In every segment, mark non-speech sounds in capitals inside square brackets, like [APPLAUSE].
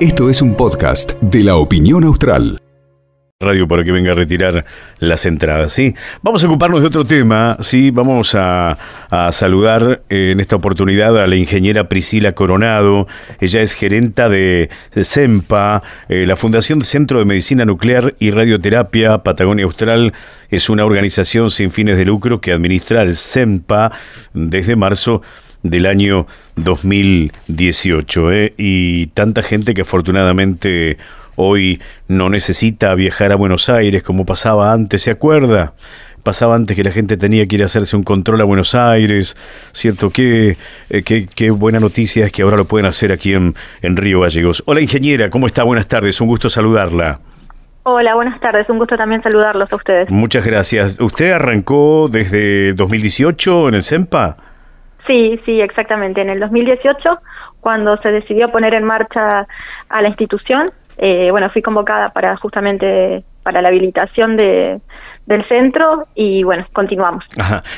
Esto es un podcast de la opinión austral. Radio para que venga a retirar las entradas, ¿sí? Vamos a ocuparnos de otro tema, ¿sí? Vamos a, saludar eh, en esta oportunidad a la ingeniera Priscila Coronado. Ella es gerenta de CEMPA, eh, la Fundación Centro de Medicina Nuclear y Radioterapia Patagonia Austral. Es una organización sin fines de lucro que administra el CEMPA desde marzo del año 2018. ¿eh? Y tanta gente que afortunadamente Hoy no necesita viajar a Buenos Aires como pasaba antes, ¿se acuerda? Pasaba antes que la gente tenía que ir a hacerse un control a Buenos Aires, ¿cierto? Qué, eh, qué, qué buena noticia es que ahora lo pueden hacer aquí en, en Río Gallegos. Hola ingeniera, ¿cómo está? Buenas tardes, un gusto saludarla. Hola, buenas tardes. Un gusto también saludarlos a ustedes. Muchas gracias. ¿Usted arrancó desde 2018 en el CEMPA? Sí, sí, exactamente. En el 2018, cuando se decidió poner en marcha a la institución, eh, bueno, fui convocada para justamente para la habilitación de, del centro y bueno, continuamos.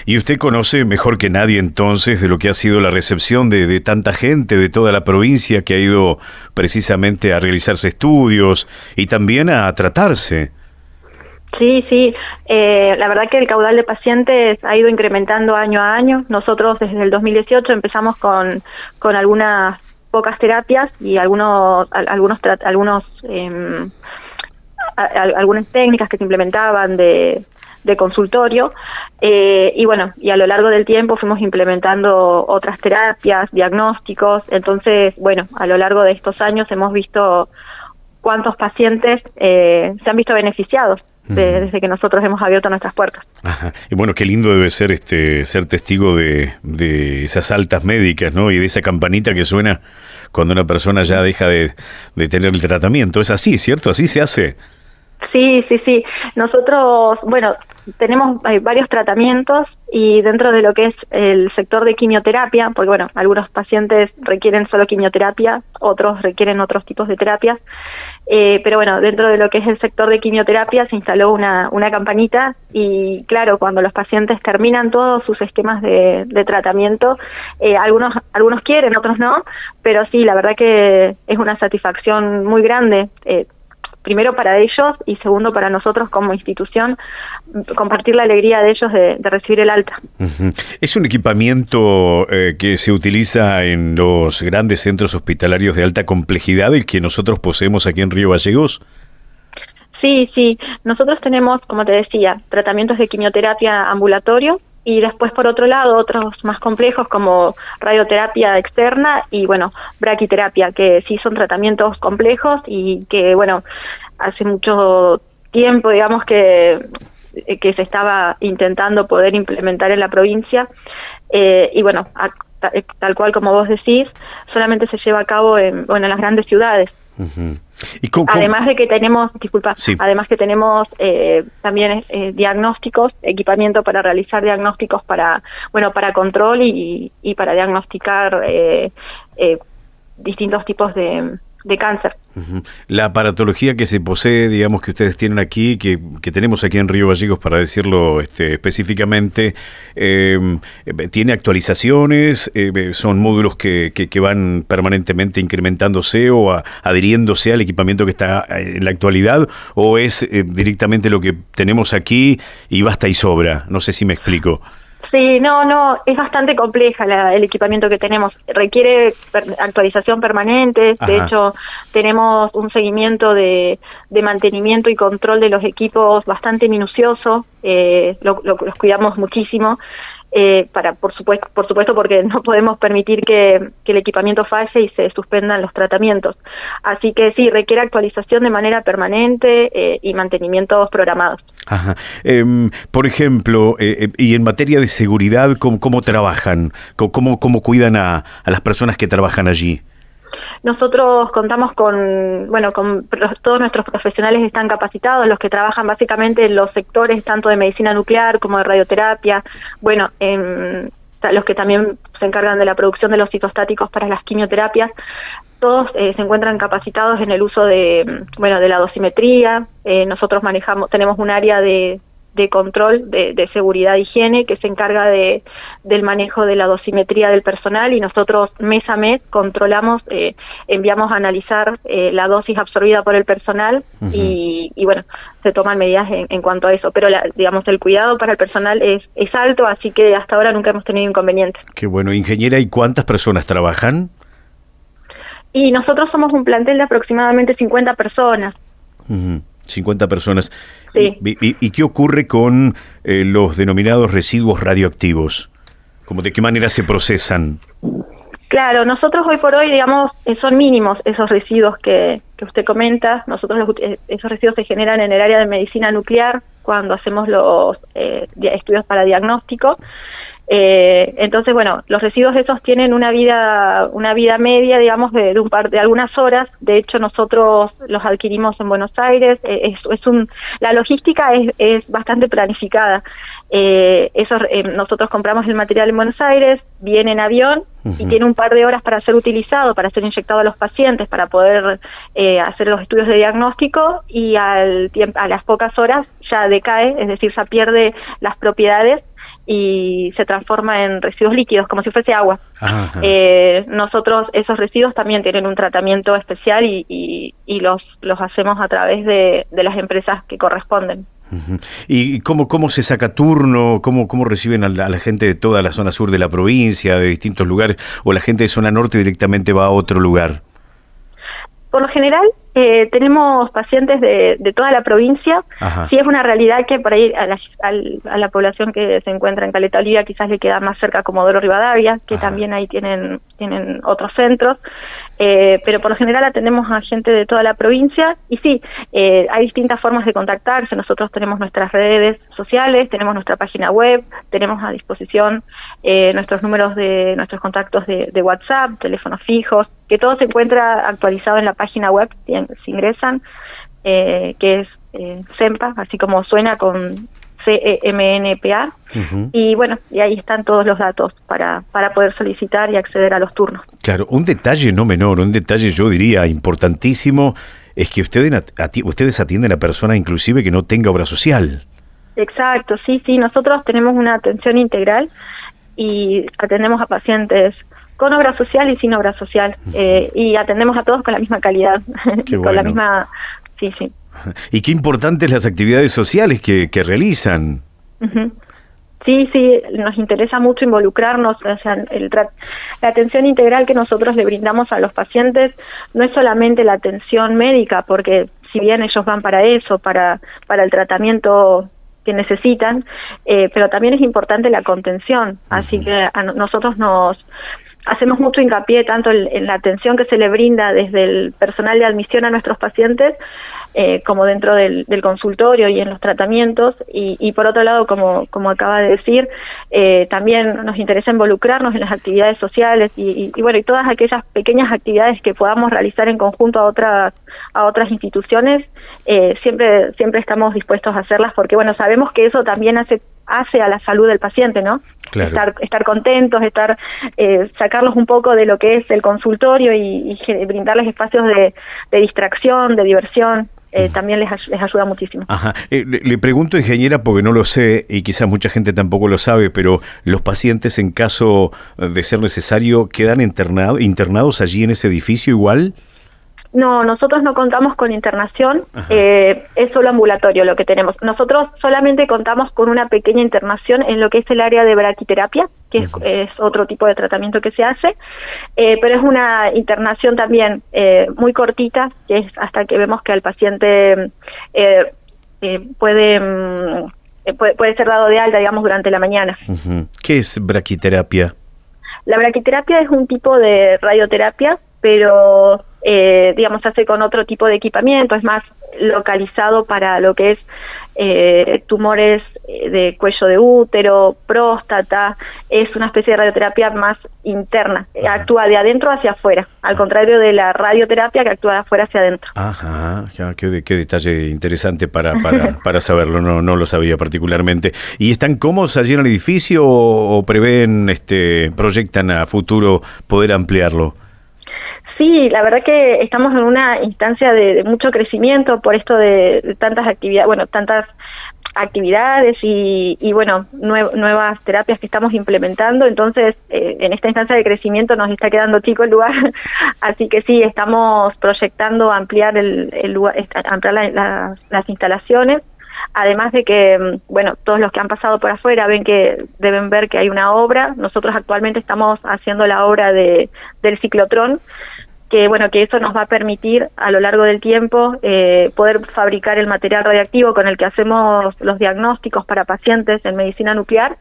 Y usted conoce mejor que nadie entonces de lo que ha sido la recepción de, de tanta gente de toda la provincia que ha ido precisamente a realizarse estudios y también a tratarse. Sí, sí. Eh, la verdad que el caudal de pacientes ha ido incrementando año a año. Nosotros desde el 2018 empezamos con, con algunas pocas terapias y algunos algunos algunos eh, algunas técnicas que se implementaban de, de consultorio eh, y bueno y a lo largo del tiempo fuimos implementando otras terapias diagnósticos entonces bueno a lo largo de estos años hemos visto cuántos pacientes eh, se han visto beneficiados desde que nosotros hemos abierto nuestras puertas. Y bueno, qué lindo debe ser este ser testigo de, de, esas altas médicas, ¿no? Y de esa campanita que suena cuando una persona ya deja de, de tener el tratamiento. Es así, ¿cierto? Así se hace. Sí, sí, sí. Nosotros, bueno, tenemos varios tratamientos y dentro de lo que es el sector de quimioterapia, porque bueno, algunos pacientes requieren solo quimioterapia, otros requieren otros tipos de terapias, eh, pero bueno, dentro de lo que es el sector de quimioterapia se instaló una, una campanita y claro, cuando los pacientes terminan todos sus esquemas de, de tratamiento, eh, algunos, algunos quieren, otros no, pero sí, la verdad que es una satisfacción muy grande. Eh, primero para ellos y segundo para nosotros como institución, compartir la alegría de ellos de, recibir el alta. ¿Es un equipamiento eh, que se utiliza en los grandes centros hospitalarios de alta complejidad el que nosotros poseemos aquí en Río Gallegos? Sí, sí. Nosotros tenemos, como te decía, tratamientos de quimioterapia ambulatorio y después por otro lado otros más complejos como radioterapia externa y bueno braquiterapia que sí son tratamientos complejos y que bueno hace mucho tiempo digamos que que se estaba intentando poder implementar en la provincia. Eh, y bueno tal cual como vos decís solamente se lleva a cabo en bueno en las grandes ciudades Además de que tenemos, disculpa, además que tenemos eh, también eh, diagnósticos, equipamiento para realizar diagnósticos para, bueno, para control y, y para diagnosticar eh, distintos tipos de, de cáncer. La aparatología que se posee, digamos, que ustedes tienen aquí, que, que tenemos aquí en Río Gallegos, para decirlo este, específicamente, em, ¿tiene actualizaciones? Eh, ¿Son módulos que, que, van permanentemente incrementándose o adhiriéndose al equipamiento que está en la actualidad? ¿O es eh, directamente lo que tenemos aquí y basta y sobra? No sé si me explico. Sí, no, no, es bastante compleja el equipamiento que tenemos. Requiere actualización permanente. De hecho, tenemos un seguimiento de, de, mantenimiento y control de los equipos bastante minucioso. Eh, los cuidamos muchísimo eh, para por supuesto por supuesto porque [LAUGHS] no podemos permitir que, el equipamiento falle y se suspendan los tratamientos así que sí requiere actualización de manera permanente eh, y mantenimientos programados Ajá. Em, por ejemplo eh, eh, y en materia de seguridad cómo, cómo trabajan cómo cuidan a, las personas que trabajan allí nosotros contamos con, bueno, con todos nuestros profesionales están capacitados, los que trabajan básicamente en los sectores tanto de medicina nuclear como de radioterapia, bueno, en, los que también se encargan de la producción de los citostáticos para las quimioterapias, todos eh, se encuentran capacitados en el uso de, bueno, de la dosimetría. Eh, nosotros manejamos, tenemos un área de, de control de, de, seguridad e higiene que se encarga de, del manejo de la dosimetría del personal y nosotros mes a mes controlamos, eh, enviamos a analizar eh, la dosis absorbida por el personal y, y, bueno, se toman medidas en, en cuanto a eso. Pero la, digamos, el cuidado para el personal es, es alto, así que hasta ahora nunca hemos tenido inconvenientes. Qué bueno, ingeniera, ¿y cuántas personas trabajan? Y nosotros somos un plantel de aproximadamente 50 personas. Uh -huh. 50 personas. Sí. ¿Y, y, y qué ocurre con eh, los denominados residuos radioactivos? ¿Cómo de qué manera se procesan? Claro, nosotros hoy por hoy, digamos, eh, son mínimos esos residuos que, que usted comenta. Nosotros los, eh, esos residuos se generan en el área de medicina nuclear cuando hacemos los eh, estudios para diagnóstico. Eh, entonces, bueno, los residuos esos tienen una vida, una vida media, digamos, de, de, un par de algunas horas. De hecho, nosotros los adquirimos en Buenos Aires. Eh, es, es, un, la logística es, es bastante planificada. Eh, eso, eh, nosotros compramos el material en Buenos Aires, viene en avión uh -huh. y tiene un par de horas para ser utilizado, para ser inyectado a los pacientes, para poder eh, hacer los estudios de diagnóstico y al a las pocas horas ya decae, es decir, ya pierde las propiedades y se transforma en residuos líquidos, como si fuese agua. Eh, nosotros esos residuos también tienen un tratamiento especial y, y, y los, los hacemos a través de, de las empresas que corresponden. ¿Y cómo, cómo se saca turno? ¿Cómo, cómo reciben a la, a la, gente de toda la zona sur de la provincia, de distintos lugares? ¿O la gente de zona norte directamente va a otro lugar? Por lo general, eh, tenemos pacientes de, de, toda la provincia. Ajá. Sí es una realidad que por ahí a la, a, a la, población que se encuentra en Caleta Olivia quizás le queda más cerca Comodoro Rivadavia, que Ajá. también ahí tienen, tienen otros centros. Eh, pero por lo general atendemos a gente de toda la provincia y sí, eh, hay distintas formas de contactarse. Nosotros tenemos nuestras redes sociales, tenemos nuestra página web, tenemos a disposición eh, nuestros números de nuestros contactos de, de, WhatsApp, teléfonos fijos, que todo se encuentra actualizado en la página web, si ingresan, eh, que es eh, SEMPA, así como suena con CEMNPA. Uh -huh. Y bueno, y ahí están todos los datos para, para poder solicitar y acceder a los turnos. Claro, un detalle no menor, un detalle yo diría importantísimo, es que ustedes, ustedes atienden a personas inclusive que no tenga obra social. Exacto, sí, sí, nosotros tenemos una atención integral y atendemos a pacientes con obra social y sin obra social eh, y atendemos a todos con la misma calidad, [LAUGHS] bueno. con la misma, sí, sí. [LAUGHS] Y qué importantes las actividades sociales que, que realizan. Uh -huh. Sí, sí, nos interesa mucho involucrarnos, o sea, el la atención integral que nosotros le brindamos a los pacientes no es solamente la atención médica, porque si bien ellos van para eso, para, para el tratamiento que necesitan, eh, pero también es importante la contención, uh -huh. así que a nosotros nos hacemos mucho hincapié tanto en, la atención que se le brinda desde el personal de admisión a nuestros pacientes eh, como dentro del, del, consultorio y en los tratamientos. Y, y por otro lado como, como acaba de decir eh, también nos interesa involucrarnos en las actividades sociales y, y, y, bueno y todas aquellas pequeñas actividades que podamos realizar en conjunto a otras a otras instituciones eh, siempre siempre estamos dispuestos a hacerlas porque bueno sabemos que eso también hace hace a la salud del paciente no Claro. estar, estar contentos, estar eh, sacarlos un poco de lo que es el consultorio y, y brindarles espacios de, de, distracción, de diversión. Eh, también les, les, ayuda muchísimo. Ajá. Eh, le, le, pregunto, ingeniera, porque no lo sé y quizás mucha gente tampoco lo sabe, pero los pacientes, en caso de ser necesario, quedan internado, internados allí en ese edificio igual. No, nosotros no contamos con internación, eh, es solo ambulatorio lo que tenemos. Nosotros solamente contamos con una pequeña internación en lo que es el área de braquiterapia, que es, es otro tipo de tratamiento que se hace, eh, pero es una internación también eh, muy cortita, que es hasta que vemos que el paciente eh, eh, puede, mm, puede, puede ser dado de alta, digamos, durante la mañana. ¿Qué es braquiterapia? La braquiterapia es un tipo de radioterapia, pero eh, digamos, se hace con otro tipo de equipamiento, es más localizado para lo que es eh, tumores de cuello de útero, próstata, es una especie de radioterapia más interna, Ajá. actúa de adentro hacia afuera, al Ajá. contrario de la radioterapia que actúa de afuera hacia adentro. Ajá, ya, qué, qué detalle interesante para, para, [LAUGHS] para saberlo, no, no lo sabía particularmente. ¿Y están cómodos allí en el edificio o, o prevén, este, proyectan a futuro poder ampliarlo? Sí, la verdad que estamos en una instancia de, de mucho crecimiento por esto de, tantas actividades, bueno, tantas actividades y, y bueno, nuevas terapias que estamos implementando. Entonces, eh, en esta instancia de crecimiento nos está quedando chico el lugar. [LAUGHS] Así que sí, estamos proyectando ampliar el, el lugar, ampliar las instalaciones. Además de que, mm, bueno, todos los que han pasado por afuera ven que deben ver que hay una obra. Nosotros actualmente estamos haciendo la obra de, del ciclotrón, que bueno que eso nos va a permitir a lo largo del tiempo eh, poder fabricar el material radiactivo con el que hacemos los diagnósticos para pacientes en medicina nuclear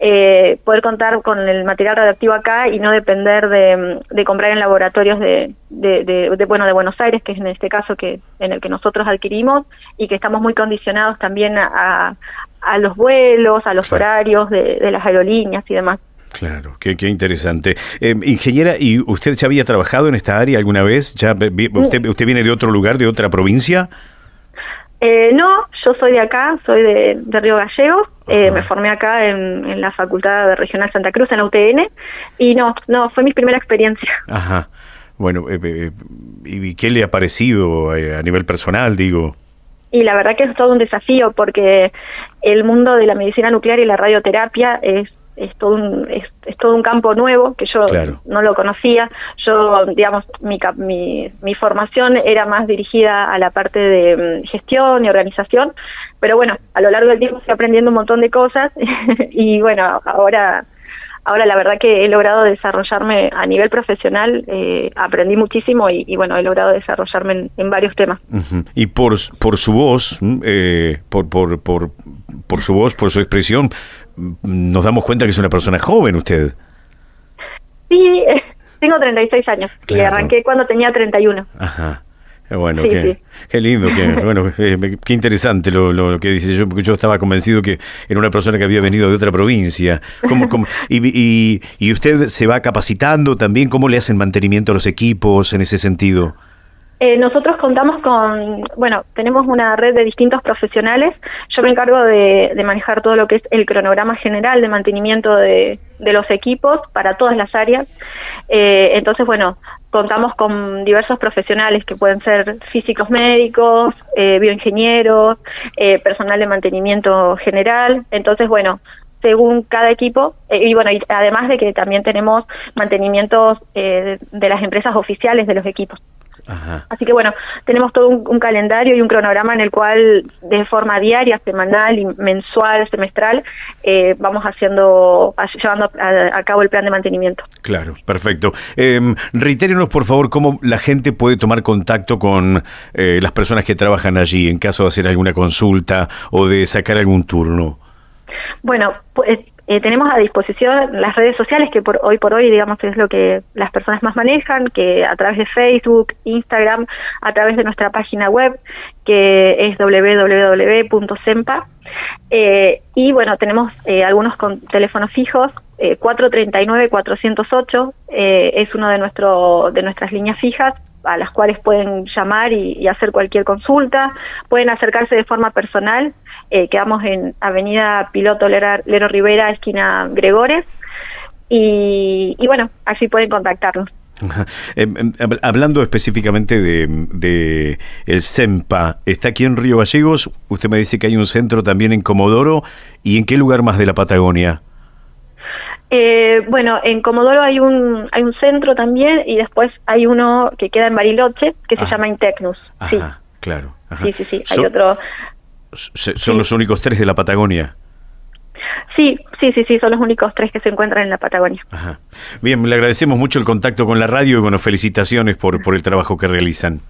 eh, poder contar con el material radioactivo acá y no depender de, de comprar en laboratorios de, de, bueno de Buenos Aires que es en este caso que en el que nosotros adquirimos y que estamos muy condicionados también a, a los vuelos a los horarios de las aerolíneas y demás Claro, qué, qué interesante. Eh, ingeniera, ¿y usted ya había trabajado en esta área alguna vez? ¿Ya, usted, ¿Usted viene de otro lugar, de otra provincia? Eh, no, yo soy de acá, soy de, Río Gallegos, eh, me formé acá en, la Facultad de Regional Santa Cruz, en la UTN, y no, no, fue mi primera experiencia. [LAUGHS] Ajá, bueno, ¿y qué le ha parecido a nivel personal, digo? Y la verdad que es todo un desafío porque el mundo de la medicina nuclear y la radioterapia es es todo un, es, todo un campo nuevo que yo no lo conocía. Yo, digamos, mi, mi, mi, formación era más dirigida a la parte de mm, gestión y organización, pero bueno, a lo largo del tiempo fui aprendiendo un montón de cosas [LAUGHS] y bueno, ahora ahora la verdad que he logrado desarrollarme a nivel profesional, eh, aprendí muchísimo y, bueno, he logrado desarrollarme en, varios temas. Y por, por su voz, eh, por, por, por, por su voz, por su expresión, nos damos cuenta que es una persona joven usted. Sí, tengo 36 años y arranqué cuando tenía 31. Ajá. Bueno, qué, qué, lindo, qué, [LAUGHS] bueno, eh, qué interesante lo, lo, que dice yo, yo estaba convencido que era una persona que había venido de otra provincia. ¿Cómo, [LAUGHS] y, y, y, usted se va capacitando también? ¿Cómo le hacen mantenimiento a los equipos en ese sentido? Eh, nosotros contamos con, bueno, tenemos una red de distintos profesionales. Yo me encargo de, manejar todo lo que es el cronograma general de mantenimiento de, los equipos para todas las áreas. Eh, entonces, bueno, contamos con diversos profesionales que pueden ser físicos médicos, eh, bioingenieros, personal de mantenimiento general. Entonces, bueno, según cada equipo y bueno y además de que también tenemos mantenimientos de las empresas oficiales de los equipos Así que bueno, tenemos todo un, calendario y un cronograma en el cual de forma diaria, semanal y mensual, semestral, eh, vamos haciendo, llevando a, cabo el plan de mantenimiento. Claro, perfecto. Eh, reitérenos por favor cómo la gente puede tomar contacto con eh, las personas que trabajan allí en caso de hacer alguna consulta o de sacar algún turno. Bueno, pues eh, tenemos a disposición las redes sociales que por hoy por hoy, digamos, es lo que las personas más manejan, que a través de Facebook, Instagram, a través de nuestra página web, que es www.sempa. Eh, y bueno, tenemos eh, algunos con teléfonos fijos, 439-408 es uno de, nuestro, de nuestras líneas fijas a las cuales pueden llamar y hacer cualquier consulta, pueden acercarse de forma personal. Eh, quedamos en Avenida Piloto Lero, Rivera, esquina Gregores, y, bueno, así pueden contactarnos. [LAUGHS] Em, em, hablando específicamente de, el CEMPA, está aquí en Río Gallegos, usted me dice que hay un centro también en Comodoro, ¿y en qué lugar más de la Patagonia? Eh, bueno, en Comodoro hay un hay un centro también y después hay uno que queda en Bariloche que se llama Intecnus. sí, claro. Sí, sí, sí. Hay otro ¿Son los únicos tres de la Patagonia? Sí, sí, sí, sí, son los únicos tres que se encuentran en la Patagonia. Bien, le agradecemos mucho el contacto con la radio y bueno, felicitaciones por, por el trabajo que realizan.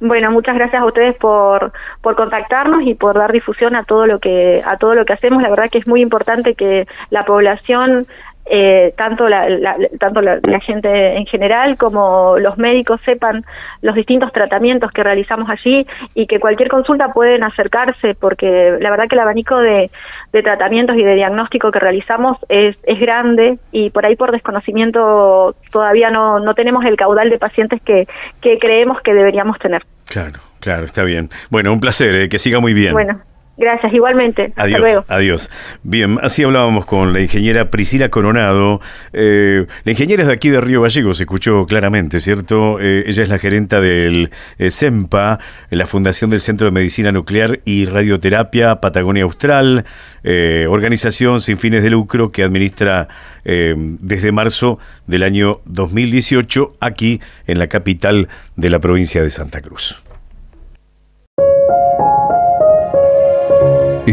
Bueno, muchas gracias a ustedes por, por contactarnos y por dar difusión a todo lo que a todo lo que hacemos. La verdad que es muy importante que la población eh, tanto, la, tanto la, gente en general como los médicos sepan los distintos tratamientos que realizamos allí y que cualquier consulta pueden acercarse porque la verdad que el abanico de, tratamientos y de diagnóstico que realizamos es, es grande y por ahí por desconocimiento todavía no, no tenemos el caudal de pacientes que, que creemos que deberíamos tener. Claro, claro, está bien. Bueno, un placer, eh, que siga muy bien. Bueno. Gracias, igualmente. Adiós, luego. adiós. Bien, así hablábamos con la ingeniera Priscila Coronado. Eh, la ingeniera es de aquí de Río Gallegos, se escuchó claramente, ¿cierto? Eh, ella es la gerenta del eh, CEMPA, la Fundación del Centro de Medicina Nuclear y Radioterapia Patagonia Austral, organización sin fines de lucro que administra desde marzo del año 2018 aquí en la capital de la provincia de Santa Cruz.